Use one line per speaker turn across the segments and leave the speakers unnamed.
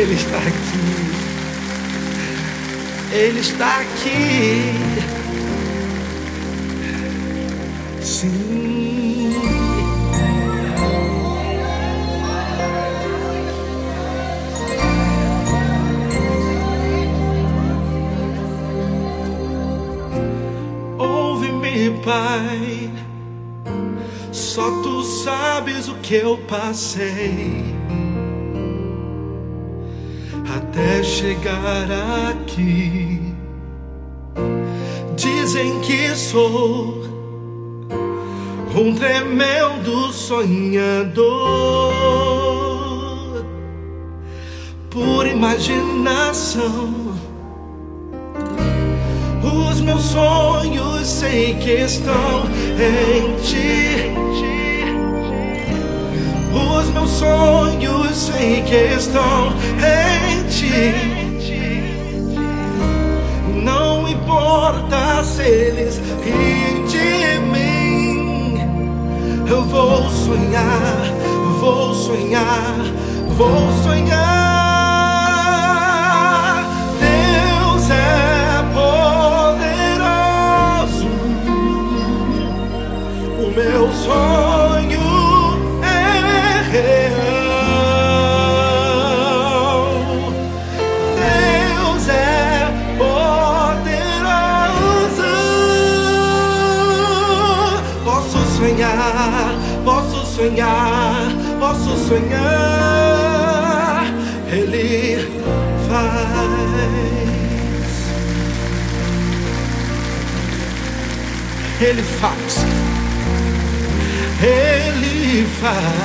Ele está aqui. Ele está aqui. Sim. Ouve-me, Pai. Só tu sabes o que eu passei até chegar aqui. Dizem que sou um tremendo sonhador por imaginação. Os meus sonhos sei que estão em ti. Os meus sonhos sei que estão em Não importa se eles riem de mim. Eu vou sonhar, vou sonhar, vou sonhar. Sonhar, posso sonhar. Ele faz. Ele faz. Ele faz.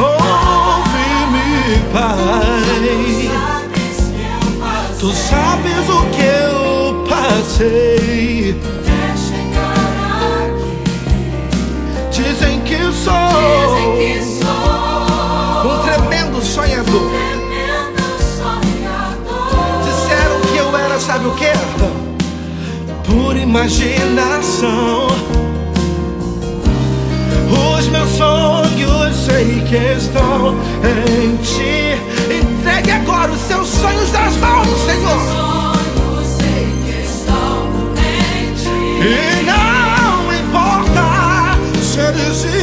Ouve-me, Pai. Tu sabes o que eu passei. Dizem que sou um tremendo sonhador. Disseram que eu era, sabe o que? Por imaginação. Os meus sonhos sei que estão em ti. Se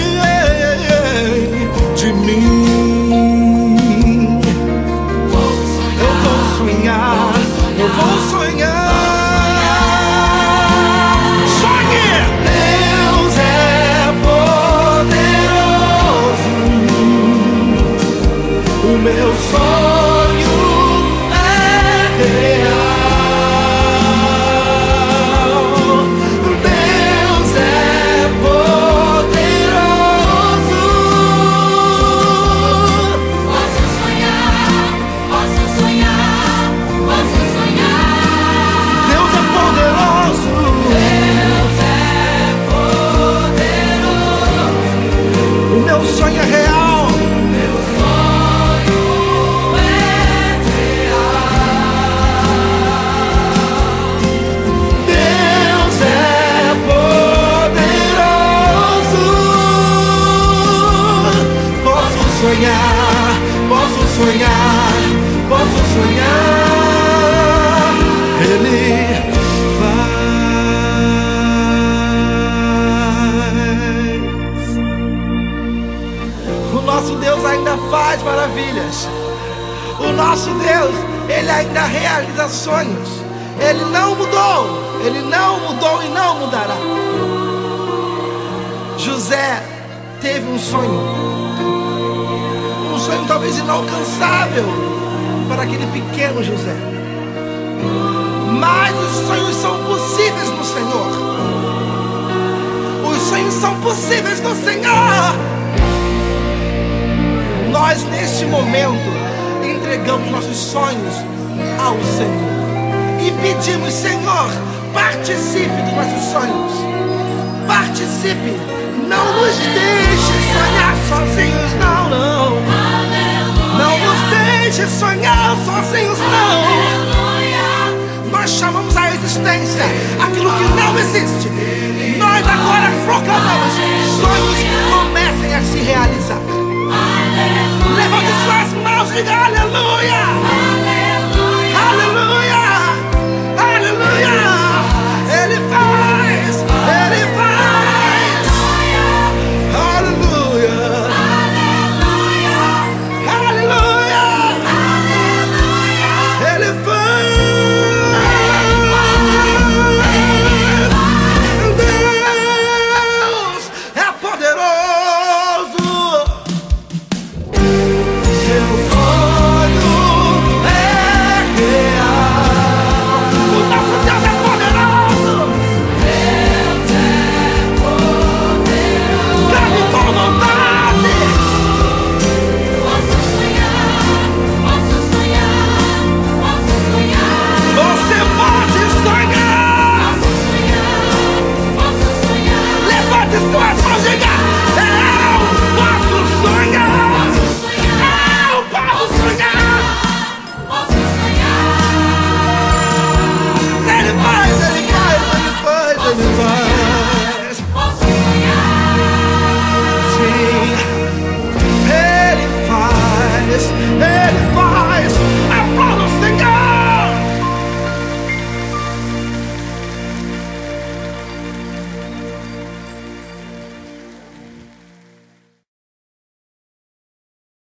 posso sonhar, posso sonhar.
Ele faz. O nosso Deus ainda faz maravilhas. O nosso Deus, ele ainda realiza sonhos. Ele não mudou. Ele não mudou e não mudará. José teve um sonho. Sonho talvez inalcançável para aquele pequeno José. Mas os sonhos são possíveis no Senhor. Os sonhos são possíveis no Senhor. Nós, neste momento, entregamos nossos sonhos ao Senhor e pedimos, Senhor, participe dos nossos sonhos. Participe. Não nos deixe sonhar sozinhos, não, não. Não nos deixe sonhar sozinhos, não.